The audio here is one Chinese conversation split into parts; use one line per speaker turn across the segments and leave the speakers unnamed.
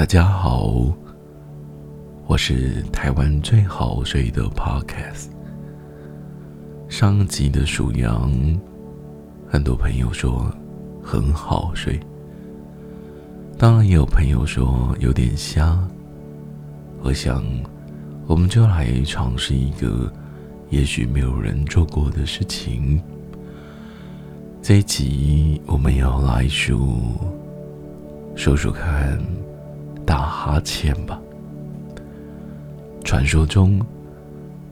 大家好，我是台湾最好睡的 Podcast。上集的数羊，很多朋友说很好睡，当然也有朋友说有点瞎。我想，我们就来尝试一个也许没有人做过的事情。这一集我们要来数数数看打哈欠吧。传说中，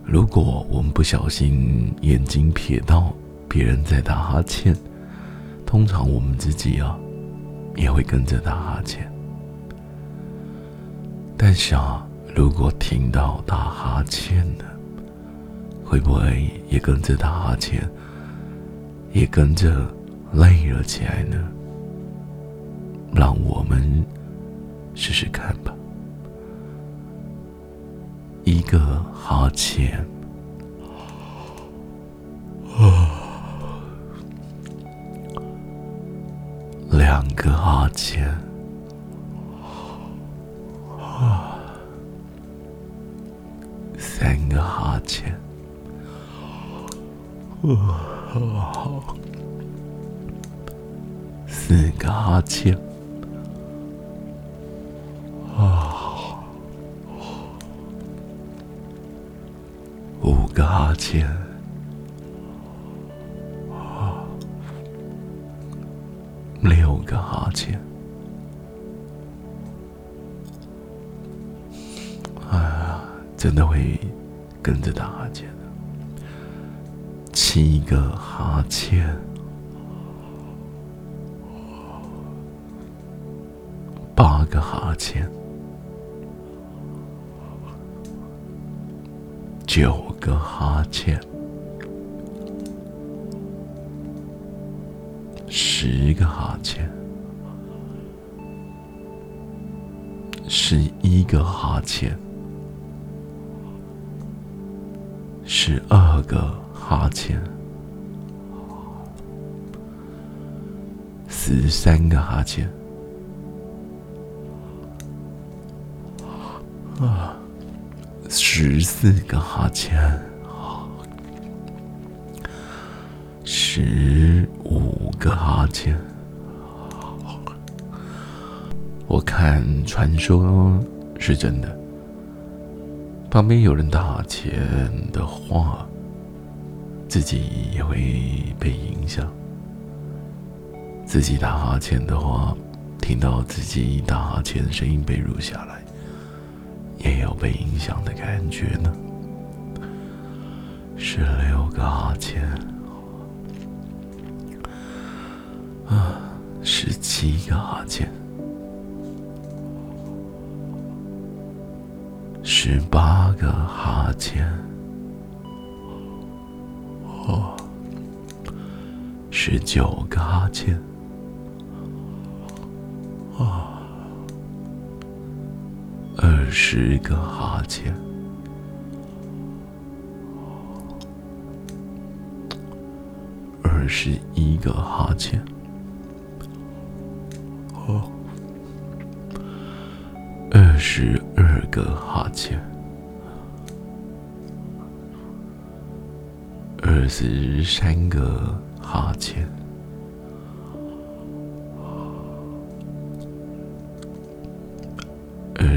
如果我们不小心眼睛瞥到别人在打哈欠，通常我们自己啊也会跟着打哈欠。但是啊，如果听到打哈欠的，会不会也跟着打哈欠？也跟着累了起来呢。让我们试试看吧。一个哈欠，啊，两个哈欠，啊，三个哈欠，啊。四个哈欠，个哈欠，啊，六个哈欠，哎呀，真的会跟着打哈欠。七个哈欠，八个哈欠，九个哈欠，十个哈欠，十一个哈欠，十二个。哈欠，十三个哈欠，啊，十四个哈欠，十五个哈欠。我看传说是真的，旁边有人打哈欠的话。自己也会被影响。自己打哈欠的话，听到自己打哈欠的声音被录下来，也有被影响的感觉呢。十六个哈欠，啊，十七个哈欠，十八个哈欠。哦，十九个哈欠，啊，十个哈欠，二十一个哈欠，哦，二十二个哈欠。二十三个哈欠，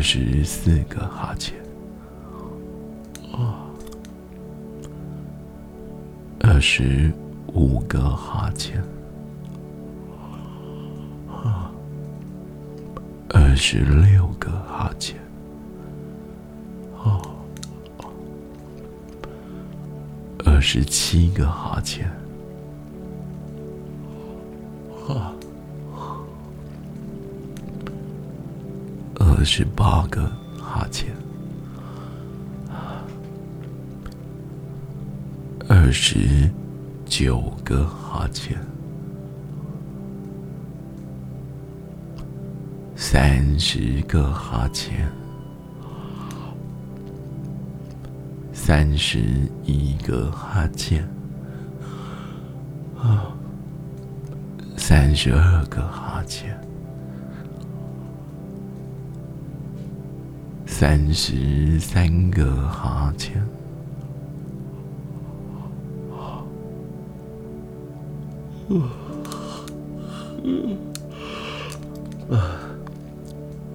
十四个哈欠，啊，二十五个哈欠，啊，二十六个哈欠。二十七个哈欠，二十八个哈欠，二十九个哈欠，三十个哈欠。三十一个哈欠，啊，三十二个哈欠，三十三个哈欠，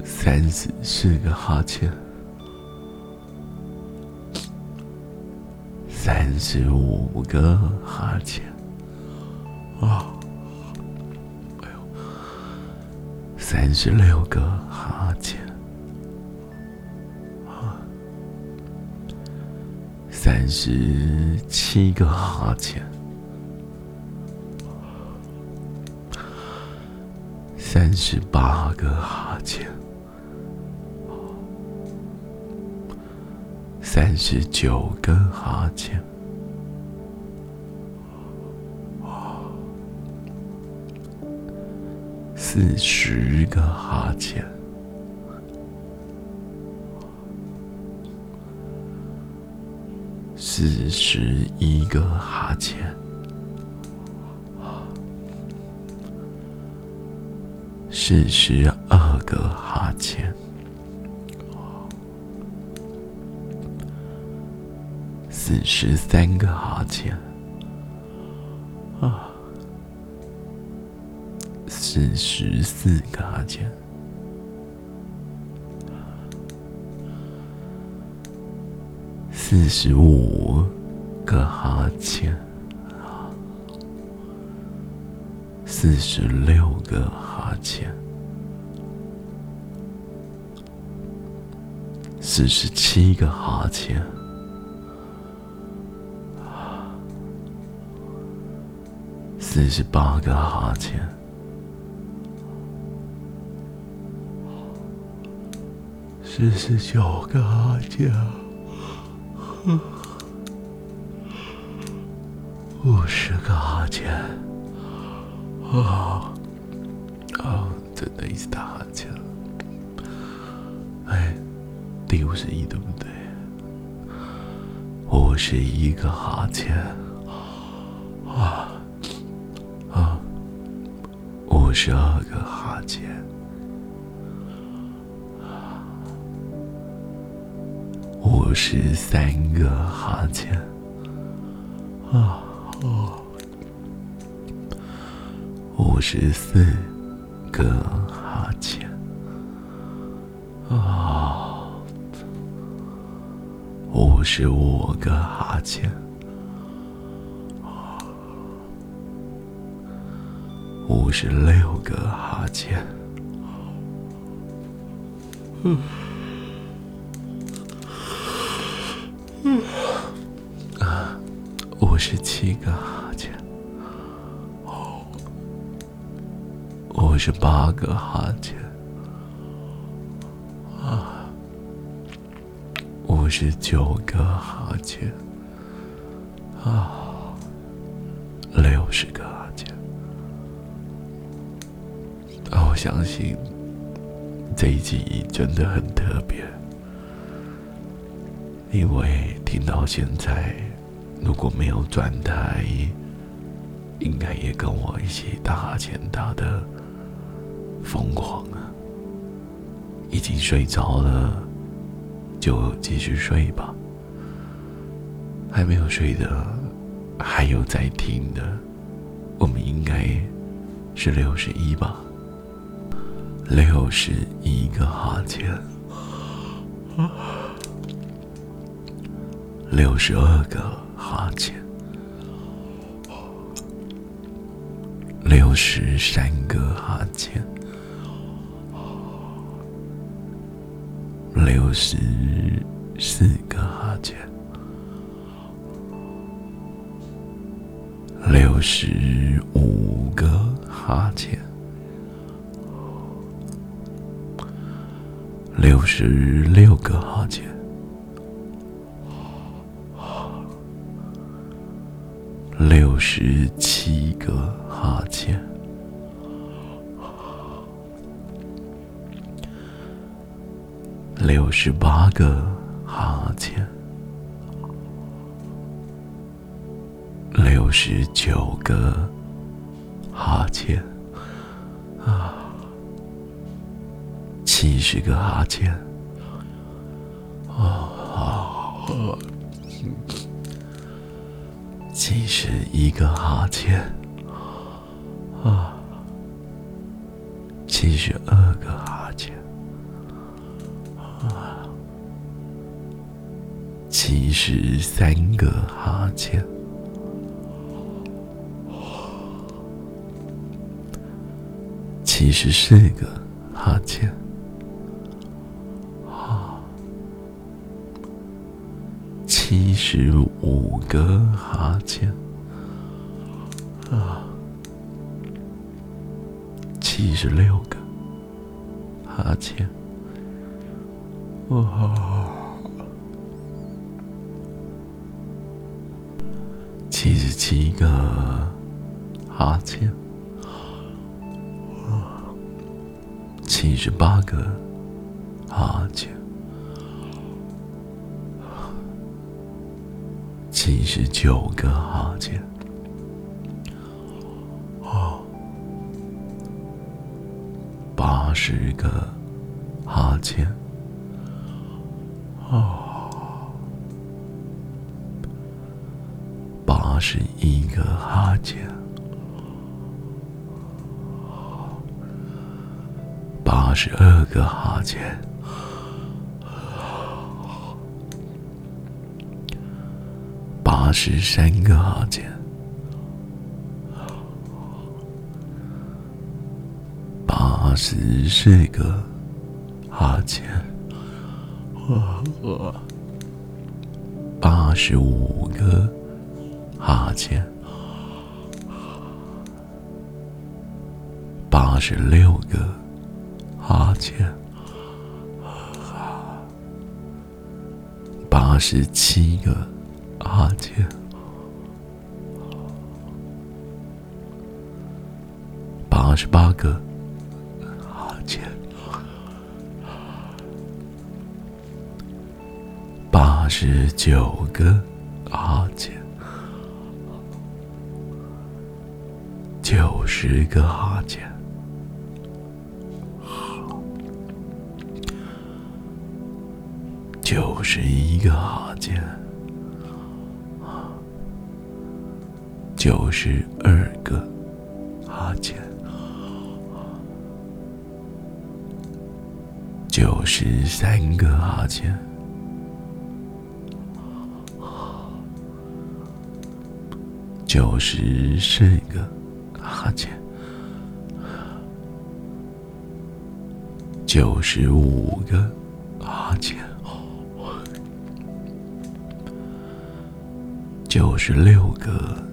三十四个哈欠，三十五个哈欠，啊，哎呦，三十六个哈欠。三十七个哈欠，三十八个哈欠，三十九个哈欠，四十个哈欠。四十一个哈欠，四十二个哈欠，四十三个哈欠，啊，四十四个哈欠。四十五个哈欠，四十六个哈欠，四十七个哈欠，四十八个哈欠，四十九个哈欠。五十个哈欠，啊啊，真的一直打哈欠。哎，第五十一对不对？五十一个哈欠，啊啊，五十二个哈欠。十三个哈欠，啊哦，五十四个哈欠，啊，五十五个哈欠，五十六个哈欠，嗯。五十七个哈欠，五十八个哈欠，啊，五十九个哈欠，啊，六十个哈欠。啊，我相信这一集真的很特别。因为听到现在，如果没有转台，应该也跟我一起打哈欠打的疯狂啊！已经睡着了，就继续睡吧。还没有睡的，还有在听的，我们应该是六十一吧？六十一个哈欠。六十二个哈欠，六十三个哈欠，六十四个哈欠，六十五个哈欠，六十六个哈欠。六十七个哈欠，六十八个哈欠，六十九个哈欠，啊，七十个哈欠，啊啊，七十一个哈欠，啊，七十二个哈欠，啊，七十三个哈欠，七十四个哈欠。七十五个哈欠，啊，七十六个哈欠，哇，七十七个哈欠，七十八个哈欠。七十九个哈欠，哦，八十个哈欠，哦，八十一个哈欠，八十二个哈欠。八十三个哈欠，八十四个哈欠，八十五个哈欠，八十六个哈欠，八十七个。哈欠，八十八个哈欠，八十九个哈欠，九十个哈欠，九十一个哈欠。九十二个。哈欠，九十三个哈欠，九十四个哈欠，九十五个哈欠，九十六个。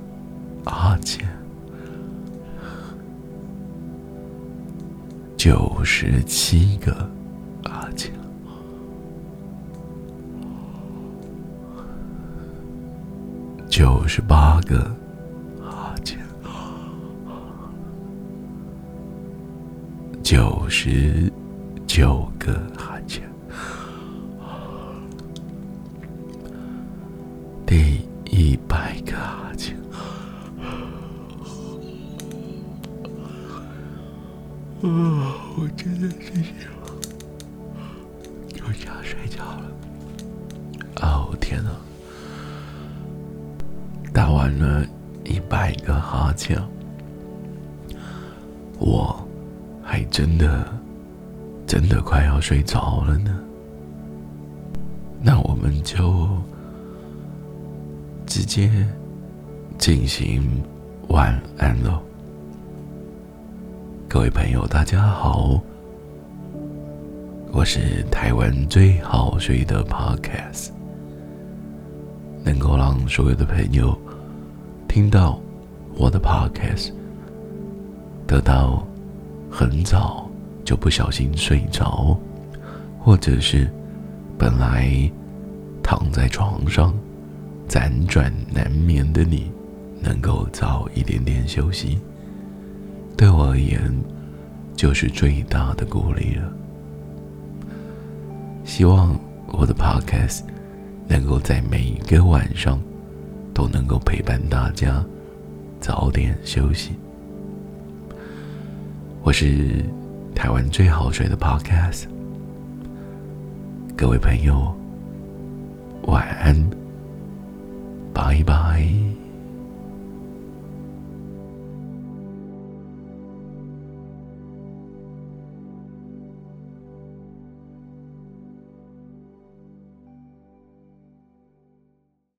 哈欠，九十七个哈欠，九十八个哈欠，九十九个哈欠，第一百啊，我真的是就想睡觉了。哦天哪！打完了一百个哈欠，我还真的真的快要睡着了呢。那我们就直接进行晚安喽。各位朋友，大家好，我是台湾最好睡的 Podcast，能够让所有的朋友听到我的 Podcast，得到很早就不小心睡着，或者是本来躺在床上辗转难眠的你，能够早一点点休息。对我而言，就是最大的鼓励了。希望我的 Podcast 能够在每一个晚上都能够陪伴大家早点休息。我是台湾最好睡的 Podcast，各位朋友，晚安，拜拜。